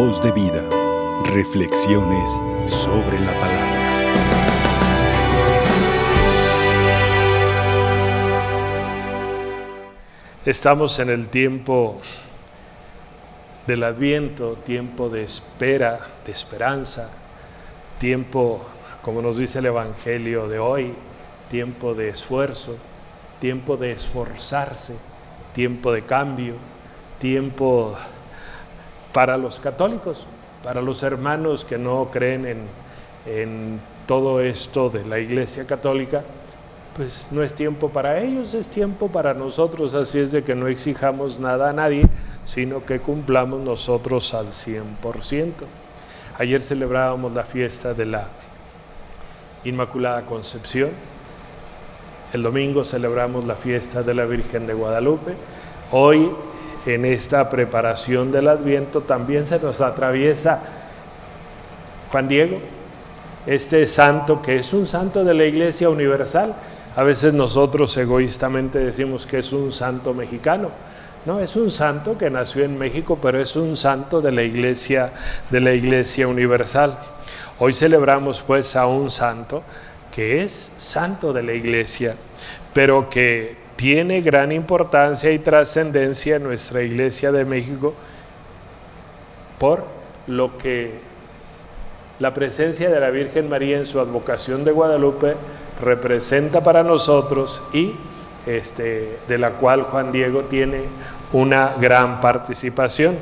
Voz de vida. Reflexiones sobre la palabra. Estamos en el tiempo del adviento, tiempo de espera, de esperanza, tiempo, como nos dice el Evangelio de hoy, tiempo de esfuerzo, tiempo de esforzarse, tiempo de cambio, tiempo para los católicos, para los hermanos que no creen en, en todo esto de la Iglesia Católica, pues no es tiempo para ellos, es tiempo para nosotros, así es de que no exijamos nada a nadie, sino que cumplamos nosotros al 100%. Ayer celebrábamos la fiesta de la Inmaculada Concepción, el domingo celebramos la fiesta de la Virgen de Guadalupe, hoy en esta preparación del Adviento también se nos atraviesa Juan Diego, este santo que es un santo de la Iglesia Universal, a veces nosotros egoístamente decimos que es un santo mexicano. No, es un santo que nació en México, pero es un santo de la Iglesia de la Iglesia Universal. Hoy celebramos pues a un santo que es santo de la Iglesia, pero que tiene gran importancia y trascendencia en nuestra Iglesia de México por lo que la presencia de la Virgen María en su advocación de Guadalupe representa para nosotros y este, de la cual Juan Diego tiene una gran participación.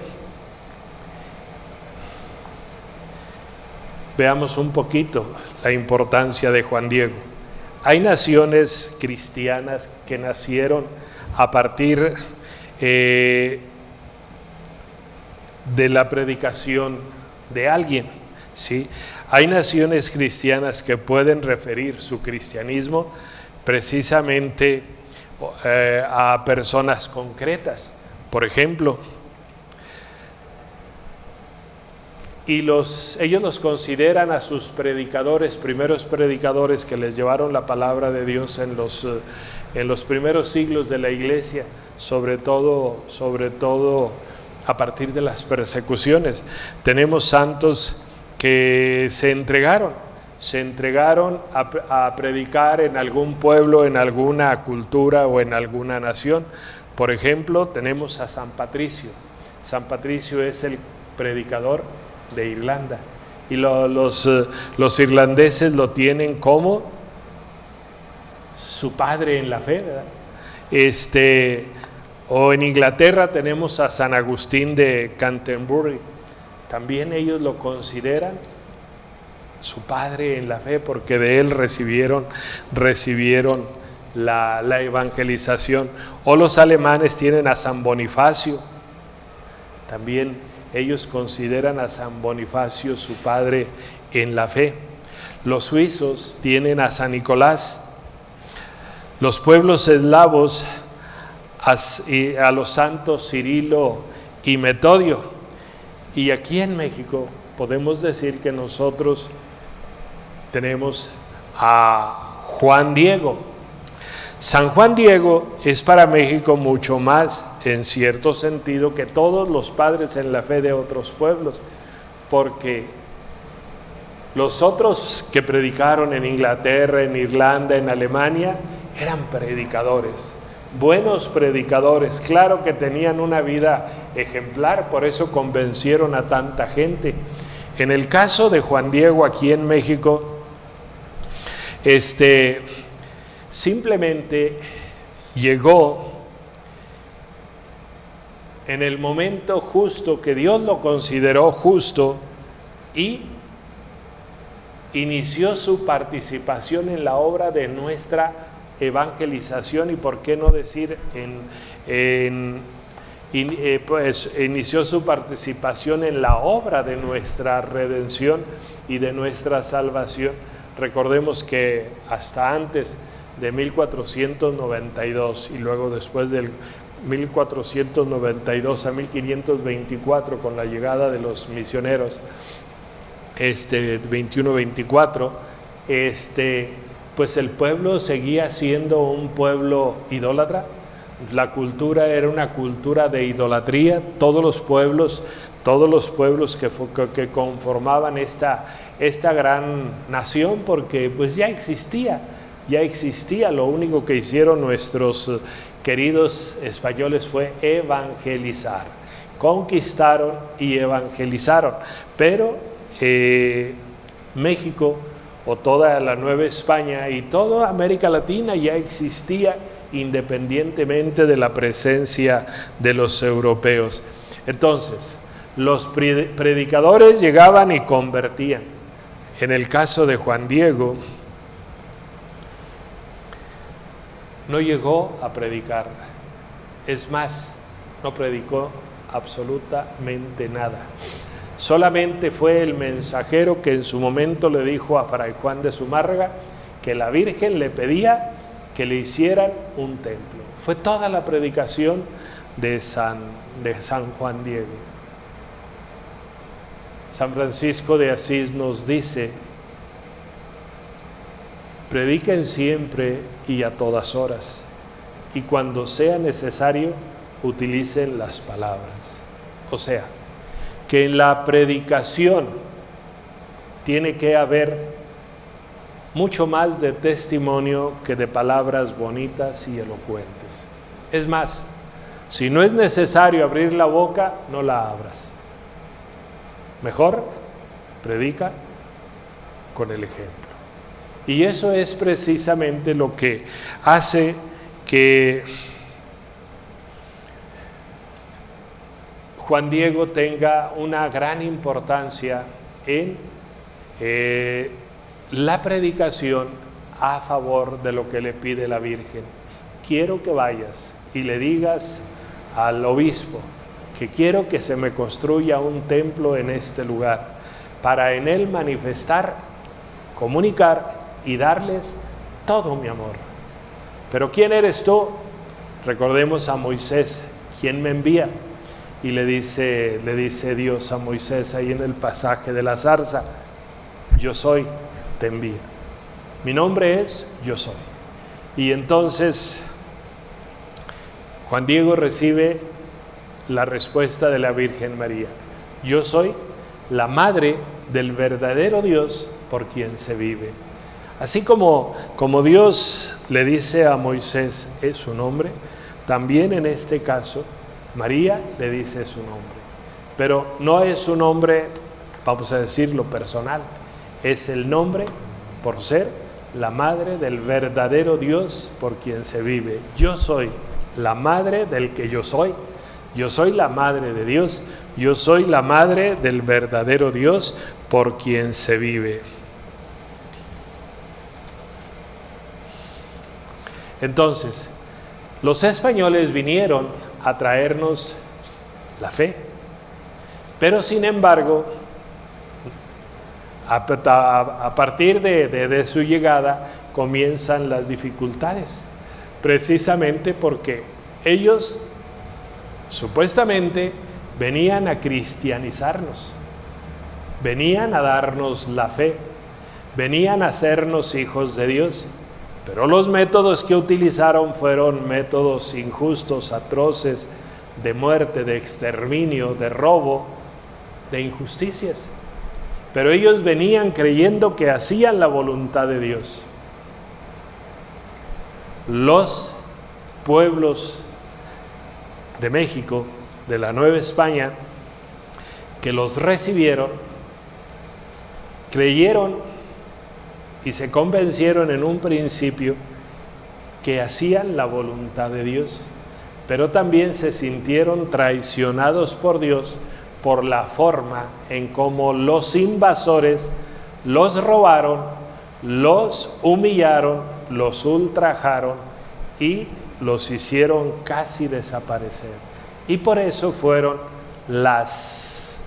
Veamos un poquito la importancia de Juan Diego. Hay naciones cristianas que nacieron a partir eh, de la predicación de alguien. ¿sí? Hay naciones cristianas que pueden referir su cristianismo precisamente eh, a personas concretas. Por ejemplo, y los, ellos los consideran a sus predicadores, primeros predicadores que les llevaron la palabra de Dios en los, eh, en los primeros siglos de la iglesia, sobre todo, sobre todo a partir de las persecuciones. Tenemos santos que se entregaron, se entregaron a, predicar en algún pueblo, en alguna cultura o en alguna nación. Por ejemplo, tenemos a San Patricio. San Patricio es el predicador de Irlanda y los, eh, los, irlandeses lo tienen como su padre en la fe. Este, o en Inglaterra tenemos a San Agustín de Canterbury también ellos lo consideran su padre en la fe porque de él recibieron, recibieron la, la evangelización. O los alemanes tienen a San Bonifacio, también ellos consideran a San Bonifacio su padre en la fe. Los suizos tienen a San Nicolás. Los pueblos eslavos a los santos Cirilo y Metodio. Y aquí en México podemos decir que nosotros tenemos a Juan Diego. San Juan Diego es para México mucho más en cierto sentido que todos los padres en la fe de otros pueblos, porque los otros que predicaron en Inglaterra, en Irlanda, en Alemania, eran predicadores buenos predicadores, claro que tenían una vida ejemplar, por eso convencieron a tanta gente. En el caso de Juan Diego aquí en México, este simplemente llegó en el momento justo que Dios lo consideró justo y inició su participación en la obra de nuestra evangelización y por qué no decir en, eh, pues inició su participación en la obra de nuestra redención y de nuestra salvación. Recordemos que hasta antes de 1492 y luego después del 1492 a 1524 con la llegada de los misioneros este 21-24 este pues el pueblo seguía siendo un pueblo idólatra, La cultura era una cultura de idolatría, todos los pueblos, todos los pueblos que, que conformaban esta, esta gran nación, porque pues ya existía, ya existía, lo único que hicieron nuestros queridos españoles fue evangelizar, conquistaron y evangelizaron, pero eh, México o toda la Nueva España y toda América Latina ya existía independientemente de la presencia de los europeos. Entonces, los predicadores llegaban y convertían. En el caso de Juan Diego, no llegó a predicar. Es más, no predicó absolutamente nada. Solamente fue el mensajero que en su momento le dijo a Fray Juan de Zumárraga que la Virgen le pedía que le hicieran un templo. Fue toda la predicación de San, de San Juan Diego. San Francisco de Asís nos dice, prediquen siempre y a todas horas, y cuando sea necesario, utilicen las palabras. O sea, que en la predicación tiene que haber mucho más de testimonio que de palabras bonitas y elocuentes. Es más, si no es necesario abrir la boca, no la abras. Mejor, predica con el ejemplo. Y eso es precisamente lo que hace que Juan Diego tenga una gran importancia en eh, la predicación a favor de lo que le pide la Virgen. Quiero que vayas y le digas al obispo que quiero que se me construya un templo en este lugar para en él manifestar, comunicar y darles todo mi amor. Pero ¿quién eres tú? Recordemos a Moisés, ¿quién me envía? Y le dice, le dice Dios a Moisés ahí en el pasaje de la zarza, yo soy te envía. Mi nombre es Yo Soy. Y entonces Juan Diego recibe la respuesta de la Virgen María. Yo soy la madre del verdadero Dios por quien se vive. Así como, como Dios le dice a Moisés es su nombre, también en este caso María le dice su nombre. Pero no es su nombre, vamos a decirlo, personal, es el nombre por ser la madre del verdadero Dios por quien se vive. Yo soy la madre del que yo soy. Yo soy la madre de Dios. Yo soy la madre del verdadero Dios por quien se vive. Entonces, los españoles vinieron a traernos la fe, pero sin embargo, a, partir de, su llegada comienzan las dificultades, precisamente porque ellos supuestamente venían a cristianizarnos, venían a darnos la fe, venían a hacernos hijos de Dios, pero los métodos que utilizaron fueron métodos injustos, atroces, de muerte, de exterminio, de robo, de injusticias. Pero ellos venían creyendo que hacían la voluntad de Dios. Los pueblos de México, de la Nueva España, que los recibieron, creyeron y se convencieron en un principio que hacían la voluntad de Dios, pero también se sintieron traicionados por Dios por la forma en cómo los invasores los robaron, los humillaron, los ultrajaron y los hicieron casi desaparecer. Y por eso fueron las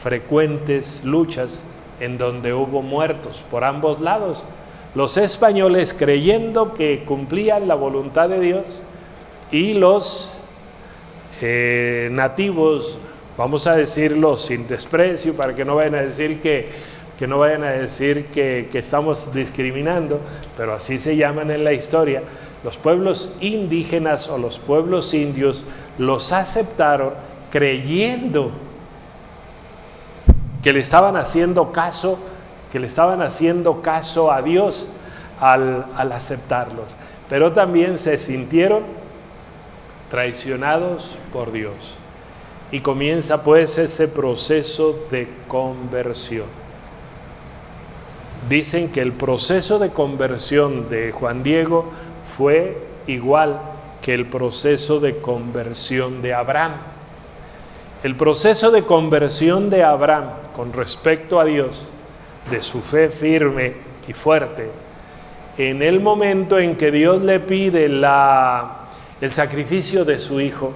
frecuentes luchas en donde hubo muertos por ambos lados. Los españoles creyendo que cumplían la voluntad de Dios y los eh, nativos vamos a decirlo sin desprecio para que no vayan a decir que, que no vayan a decir que, que estamos discriminando, pero así se llaman en la historia, los pueblos indígenas o los pueblos indios los aceptaron creyendo que le estaban haciendo caso, que le estaban haciendo caso a Dios al, aceptarlos. Pero también se sintieron traicionados por Dios. Y comienza pues ese proceso de conversión. Dicen que el proceso de conversión de Juan Diego fue igual que el proceso de conversión de Abraham. El proceso de conversión de Abraham con respecto a Dios, de su fe firme y fuerte, en el momento en que Dios le pide la, el sacrificio de su hijo,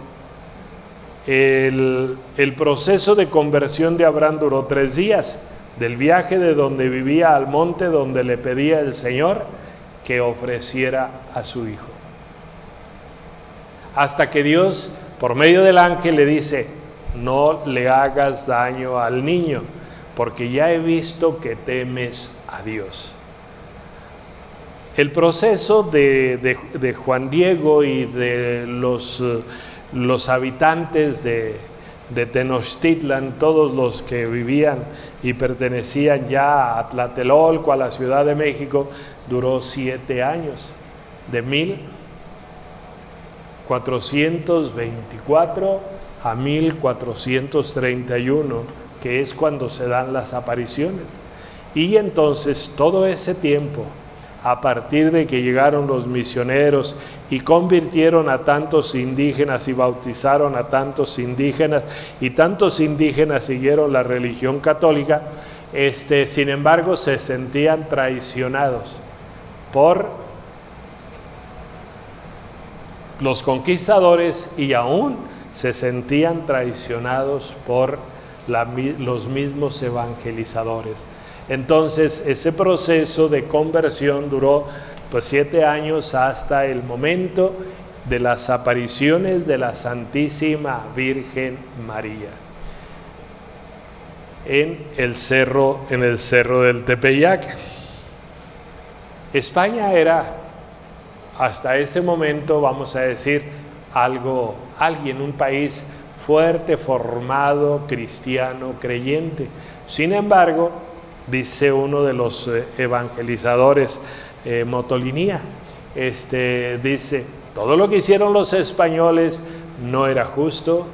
el, el proceso de conversión de Abraham duró tres días, del viaje de donde vivía al monte donde le pedía el Señor, que ofreciera a su hijo. Hasta que Dios, por medio del ángel, le dice, no le hagas daño al niño, porque ya he visto que temes a Dios. El proceso de, Juan Diego y de los, los habitantes de, de Tenochtitlan, todos los que vivían y pertenecían ya a Tlatelolco, a la Ciudad de México, duró siete años, de 1424 a 1431, que es cuando se dan las apariciones. Y entonces todo ese tiempo, a partir de que llegaron los misioneros y convirtieron a tantos indígenas y bautizaron a tantos indígenas y tantos indígenas siguieron la religión católica, este, sin embargo se sentían traicionados por los conquistadores y aún se sentían traicionados por los mismos evangelizadores. Entonces ese proceso de conversión duró pues siete años hasta el momento de las apariciones de la Santísima Virgen María en el cerro, en el cerro del Tepeyac. España era hasta ese momento, vamos a decir, algo, alguien, un país fuerte, formado, cristiano, creyente. Sin embargo, dice uno de los eh, evangelizadores, eh, Motolinía, este, dice, todo lo que hicieron los españoles no era justo,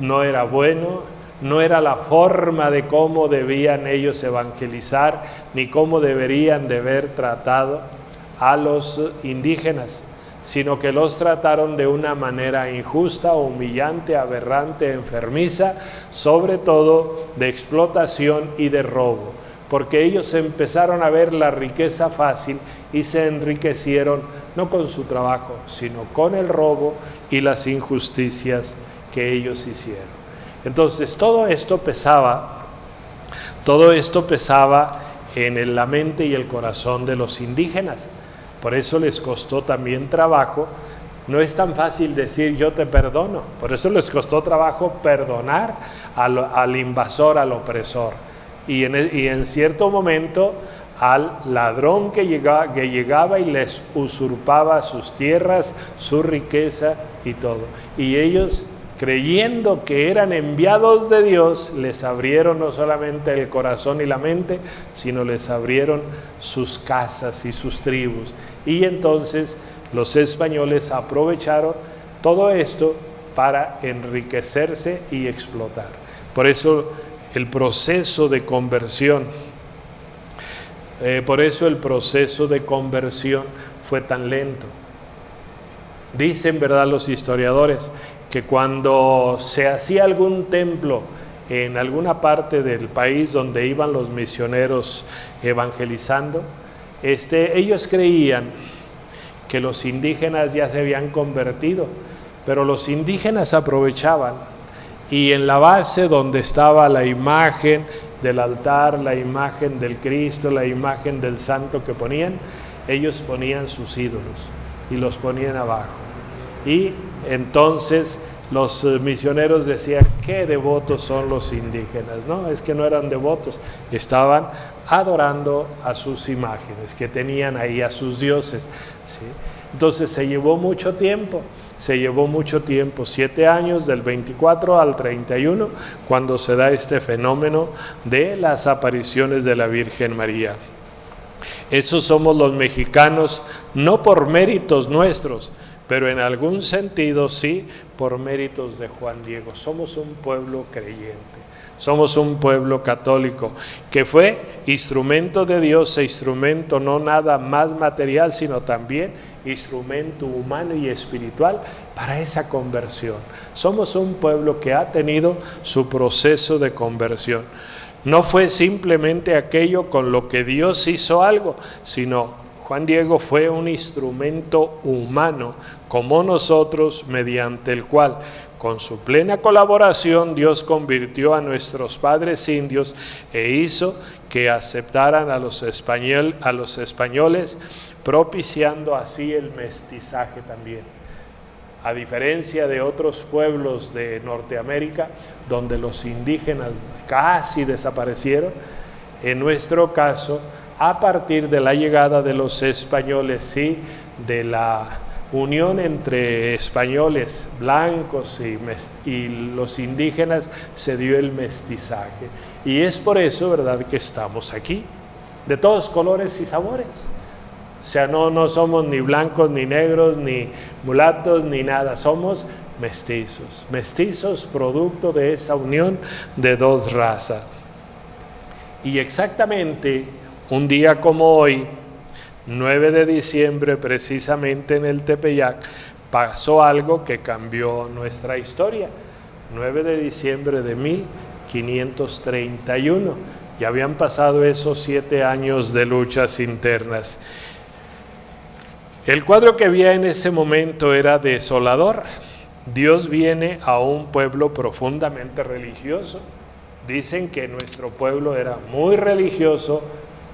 no era bueno, no era la forma de cómo debían ellos evangelizar, ni cómo deberían de haber tratado a los indígenas, sino que los trataron de una manera injusta, humillante, aberrante, enfermiza, sobre todo de explotación y de robo porque ellos empezaron a ver la riqueza fácil y se enriquecieron no con su trabajo, sino con el robo y las injusticias que ellos hicieron. Entonces todo esto pesaba, todo esto pesaba en la mente y el corazón de los indígenas. Por eso les costó también trabajo. No es tan fácil decir yo te perdono. Por eso les costó trabajo perdonar al, invasor, al opresor y en, cierto momento al ladrón que llegaba, que llegaba y les usurpaba sus tierras, su riqueza y todo. Y ellos, creyendo que eran enviados de Dios, les abrieron no solamente el corazón y la mente, sino les abrieron sus casas y sus tribus. Y entonces los españoles aprovecharon todo esto para enriquecerse y explotar. Por eso el proceso de conversión. Eh, por eso el proceso de conversión fue tan lento. Dicen, ¿verdad?, los historiadores que cuando se hacía algún templo en alguna parte del país donde iban los misioneros evangelizando, este, ellos creían que los indígenas ya se habían convertido, pero los indígenas aprovechaban y en la base donde estaba la imagen del altar, la imagen del Cristo, la imagen del santo que ponían, ellos ponían sus ídolos y los ponían abajo. Y entonces los eh, misioneros decían, qué devotos son los indígenas. No, es que no eran devotos, estaban adorando a sus imágenes, que tenían ahí a sus dioses. Entonces se llevó mucho tiempo, se llevó mucho tiempo, siete años del 24 al 31, cuando se da este fenómeno de las apariciones de la Virgen María. Esos somos los mexicanos, no por méritos nuestros, pero en algún sentido sí por méritos de Juan Diego. Somos un pueblo creyente, somos un pueblo católico que fue instrumento de Dios e instrumento no nada más material, sino también instrumento humano y espiritual para esa conversión. Somos un pueblo que ha tenido su proceso de conversión. No fue simplemente aquello con lo que Dios hizo algo, sino Juan Diego fue un instrumento humano como nosotros mediante el cual con su plena colaboración Dios convirtió a nuestros padres indios e hizo que aceptaran a los, a los españoles, propiciando así el mestizaje también. A diferencia de otros pueblos de Norteamérica, donde los indígenas casi desaparecieron, en nuestro caso a partir de la llegada de los españoles, sí, de la unión entre españoles blancos y, y, los indígenas, se dio el mestizaje. Y es por eso, ¿verdad?, que estamos aquí, de todos colores y sabores. O sea, no, no somos ni blancos, ni negros, ni mulatos, ni nada, somos mestizos, mestizos producto de esa unión de dos razas. Y exactamente un día como hoy, 9 de diciembre, precisamente en el Tepeyac, pasó algo que cambió nuestra historia. 9 de diciembre de 1531. Ya habían pasado esos siete años de luchas internas. El cuadro que había en ese momento era desolador. Dios viene a un pueblo profundamente religioso. Dicen que nuestro pueblo era muy religioso,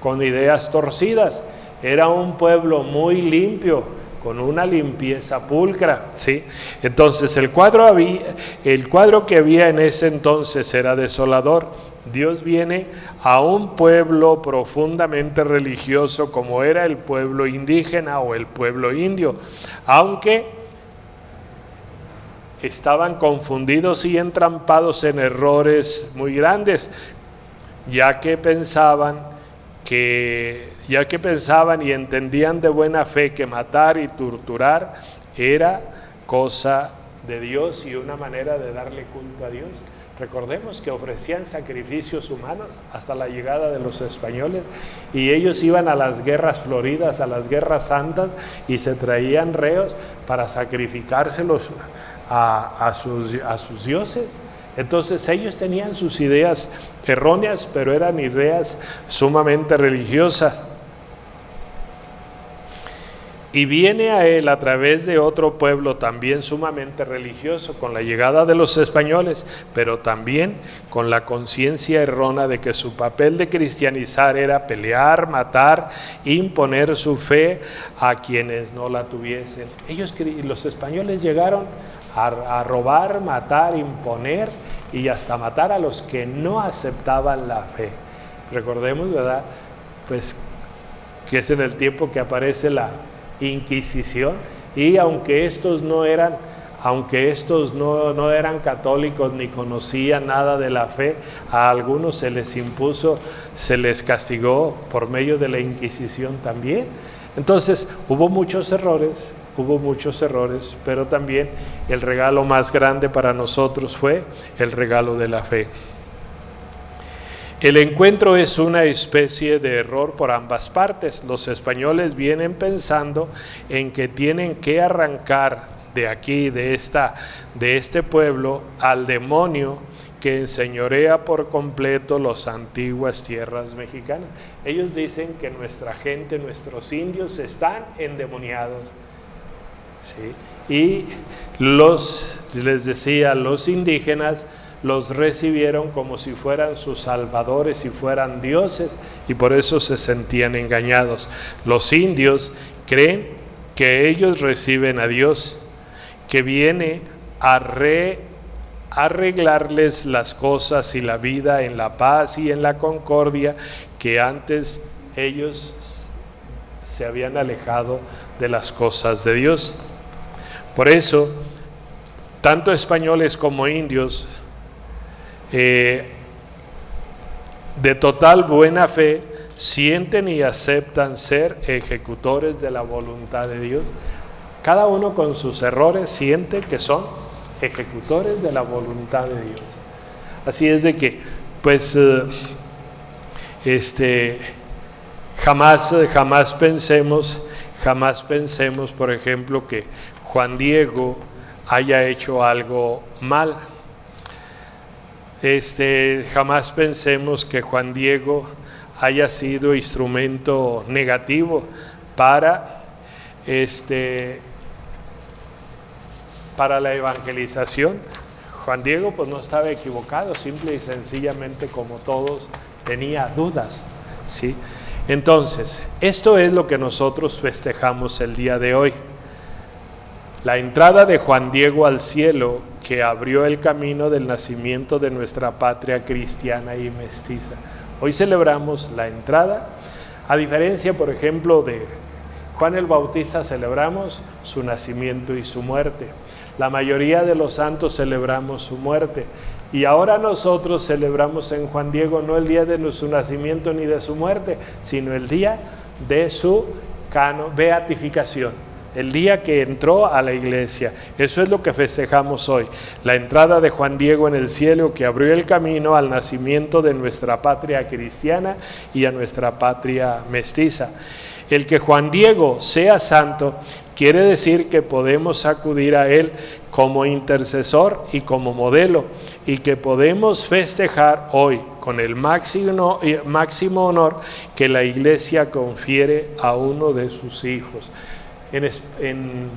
con ideas torcidas. Era un pueblo muy limpio, con una limpieza pulcra, ¿sí? Entonces el cuadro, el cuadro que había en ese entonces era desolador. Dios viene a un pueblo profundamente religioso como era el pueblo indígena o el pueblo indio, aunque estaban confundidos y entrampados en errores muy grandes, ya que pensaban que ya que pensaban y entendían de buena fe que matar y torturar era cosa de Dios y una manera de darle culto a Dios. Recordemos que ofrecían sacrificios humanos hasta la llegada de los españoles y ellos iban a las guerras floridas, a las guerras santas y se traían reos para sacrificárselos a, a, sus, a sus dioses. Entonces ellos tenían sus ideas erróneas, pero eran ideas sumamente religiosas. Y viene a él a través de otro pueblo también sumamente religioso, con la llegada de los españoles, pero también con la conciencia errónea de que su papel de cristianizar era pelear, matar, imponer su fe a quienes no la tuviesen. Ellos, los españoles llegaron a, robar, matar, imponer y hasta matar a los que no aceptaban la fe. Recordemos, ¿verdad? Pues que es en el tiempo que aparece la Inquisición y aunque estos no eran aunque estos no, no, eran católicos ni conocían nada de la fe, a algunos se les impuso, se les castigó por medio de la Inquisición también. Entonces hubo muchos errores, hubo muchos errores, pero también el regalo más grande para nosotros fue el regalo de la fe. El encuentro es una especie de error por ambas partes. Los españoles vienen pensando en que tienen que arrancar de aquí, de, esta, de este pueblo, al demonio que enseñorea por completo las antiguas tierras mexicanas. Ellos dicen que nuestra gente, nuestros indios están endemoniados y los, les decía, los indígenas los recibieron como si fueran sus salvadores y fueran dioses y por eso se sentían engañados. Los indios creen que ellos reciben a Dios, que viene arreglarles las cosas y la vida en la paz y en la concordia que antes ellos se habían alejado de las cosas de Dios. Por eso, tanto españoles como indios, eh, de total buena fe, sienten y aceptan ser ejecutores de la voluntad de Dios. Cada uno con sus errores siente que son ejecutores de la voluntad de Dios. Así es de que, pues, eh, este, jamás, jamás pensemos, jamás pensemos, por ejemplo, que Juan Diego haya hecho algo mal. Este, jamás pensemos que Juan Diego haya sido instrumento negativo para este para la evangelización. Juan Diego pues no estaba equivocado, simple y sencillamente como todos tenía dudas, ¿sí? Entonces, esto es lo que nosotros festejamos el día de hoy. La entrada de Juan Diego al cielo que abrió el camino del nacimiento de nuestra patria cristiana y mestiza. Hoy celebramos la entrada, a diferencia, por ejemplo, de Juan el Bautista, celebramos su nacimiento y su muerte. La mayoría de los santos celebramos su muerte. Y ahora nosotros celebramos en Juan Diego no el día de su nacimiento ni de su muerte, sino el día de su beatificación, el día que entró a la iglesia. Eso es lo que festejamos hoy, la entrada de Juan Diego en el cielo que abrió el camino al nacimiento de nuestra patria cristiana y a nuestra patria mestiza. El que Juan Diego sea santo quiere decir que podemos acudir a Él como intercesor y como modelo y que podemos festejar hoy con el máximo, honor que la iglesia confiere a uno de sus hijos. En,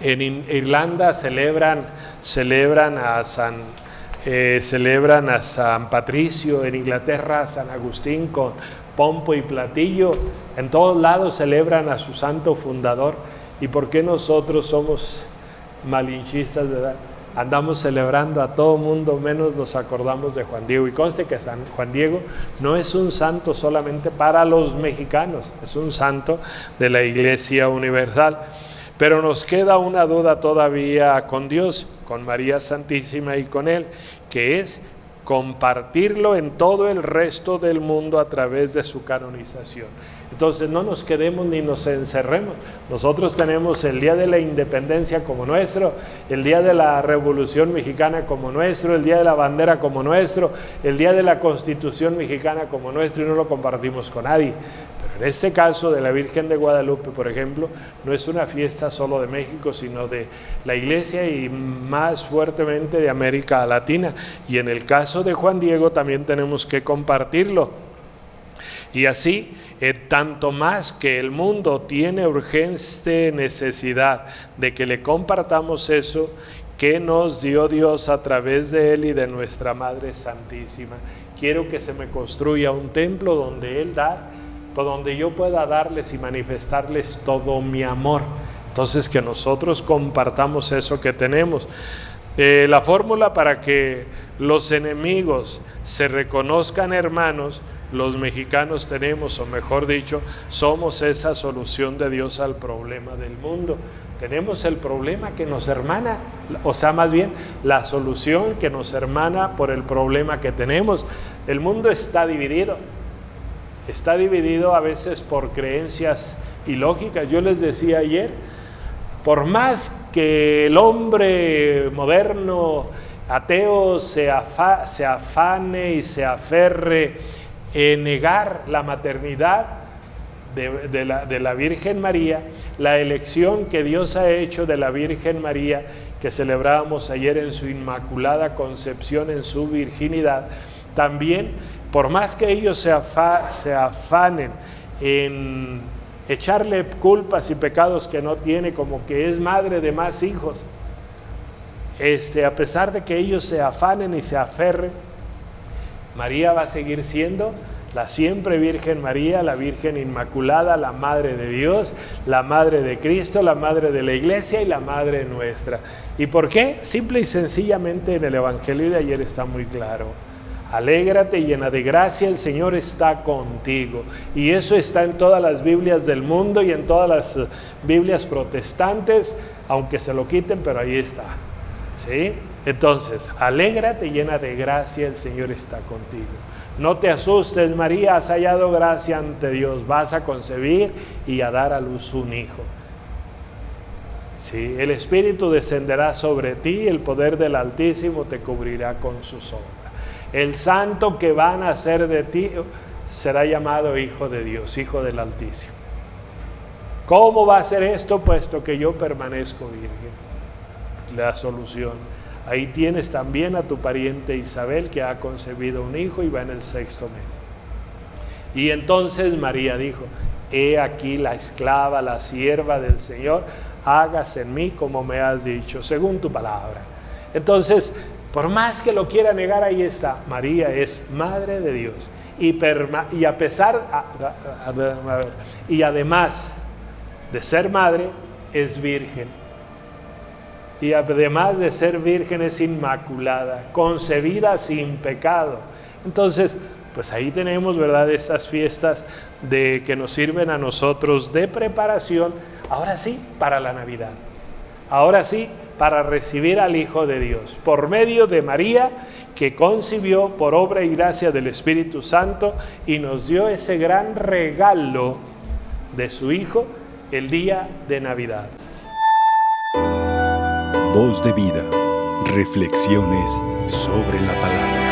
Irlanda celebran, celebran a San eh, celebran a San Patricio, en Inglaterra a San Agustín con pompo y platillo, en todos lados celebran a su santo fundador. ¿Y por qué nosotros somos malinchistas, verdad? Andamos celebrando a todo mundo, menos nos acordamos de Juan Diego. Y conste que San Juan Diego no es un santo solamente para los mexicanos, es un santo de la Iglesia Universal. Pero nos queda una duda todavía con Dios, con María Santísima y con Él, que es compartirlo en todo el resto del mundo a través de su canonización. Entonces no nos quedemos ni nos encerremos. Nosotros tenemos el Día de la Independencia como nuestro, el Día de la Revolución Mexicana como nuestro, el Día de la Bandera como nuestro, el Día de la Constitución Mexicana como nuestro y no lo compartimos con nadie. En este caso de la Virgen de Guadalupe, por ejemplo, no es una fiesta solo de México, sino de la Iglesia y más fuertemente de América Latina. Y en el caso de Juan Diego también tenemos que compartirlo. Y así, eh, tanto más que el mundo tiene urgente necesidad de que le compartamos eso, que nos dio Dios a través de Él y de nuestra Madre Santísima. Quiero que se me construya un templo donde Él da por donde yo pueda darles y manifestarles todo mi amor. Entonces que nosotros compartamos eso que tenemos. Eh, la fórmula para que los enemigos se reconozcan hermanos, los mexicanos tenemos, o mejor dicho, somos esa solución de Dios al problema del mundo. Tenemos el problema que nos hermana, o sea, más bien la solución que nos hermana por el problema que tenemos. El mundo está dividido está dividido a veces por creencias ilógicas. Yo les decía ayer, por más que el hombre moderno, ateo, se, afane y se aferre en negar la maternidad de, la, de la Virgen María, la elección que Dios ha hecho de la Virgen María, que celebrábamos ayer en su inmaculada concepción, en su virginidad, también por más que ellos se, afanen en echarle culpas y pecados que no tiene, como que es madre de más hijos, este, a pesar de que ellos se afanen y se aferren, María va a seguir siendo la siempre Virgen María, la Virgen Inmaculada, la Madre de Dios, la Madre de Cristo, la Madre de la Iglesia y la Madre nuestra. ¿Y por qué? Simple y sencillamente en el Evangelio de ayer está muy claro. Alégrate llena de gracia, el Señor está contigo. Y eso está en todas las Biblias del mundo y en todas las eh, Biblias protestantes, aunque se lo quiten, pero ahí está. ¿Sí? Entonces, alégrate llena de gracia, el Señor está contigo. No te asustes, María, has hallado gracia ante Dios, vas a concebir y a dar a luz un hijo. Sí, el Espíritu descenderá sobre ti, el poder del Altísimo te cubrirá con su sombra. El santo que va a nacer de ti será llamado Hijo de Dios, Hijo del Altísimo. ¿Cómo va a ser esto? Puesto que yo permanezco virgen. La solución Ahí tienes también a tu pariente Isabel que ha concebido un hijo y va en el sexto mes. Y entonces María dijo, he aquí la esclava, la sierva del Señor, hágase en mí como me has dicho, según tu palabra. Entonces, por más que lo quiera negar, ahí está, María es madre de Dios. Y, a pesar, y además de ser madre, es virgen y además de ser virgen es inmaculada, concebida sin pecado. Entonces, pues ahí tenemos, ¿verdad?, estas fiestas de que nos sirven a nosotros de preparación, ahora sí, para la Navidad. Ahora sí, para recibir al Hijo de Dios, por medio de María, que concibió por obra y gracia del Espíritu Santo y nos dio ese gran regalo de su Hijo el día de Navidad. Voz de vida. Reflexiones sobre la palabra.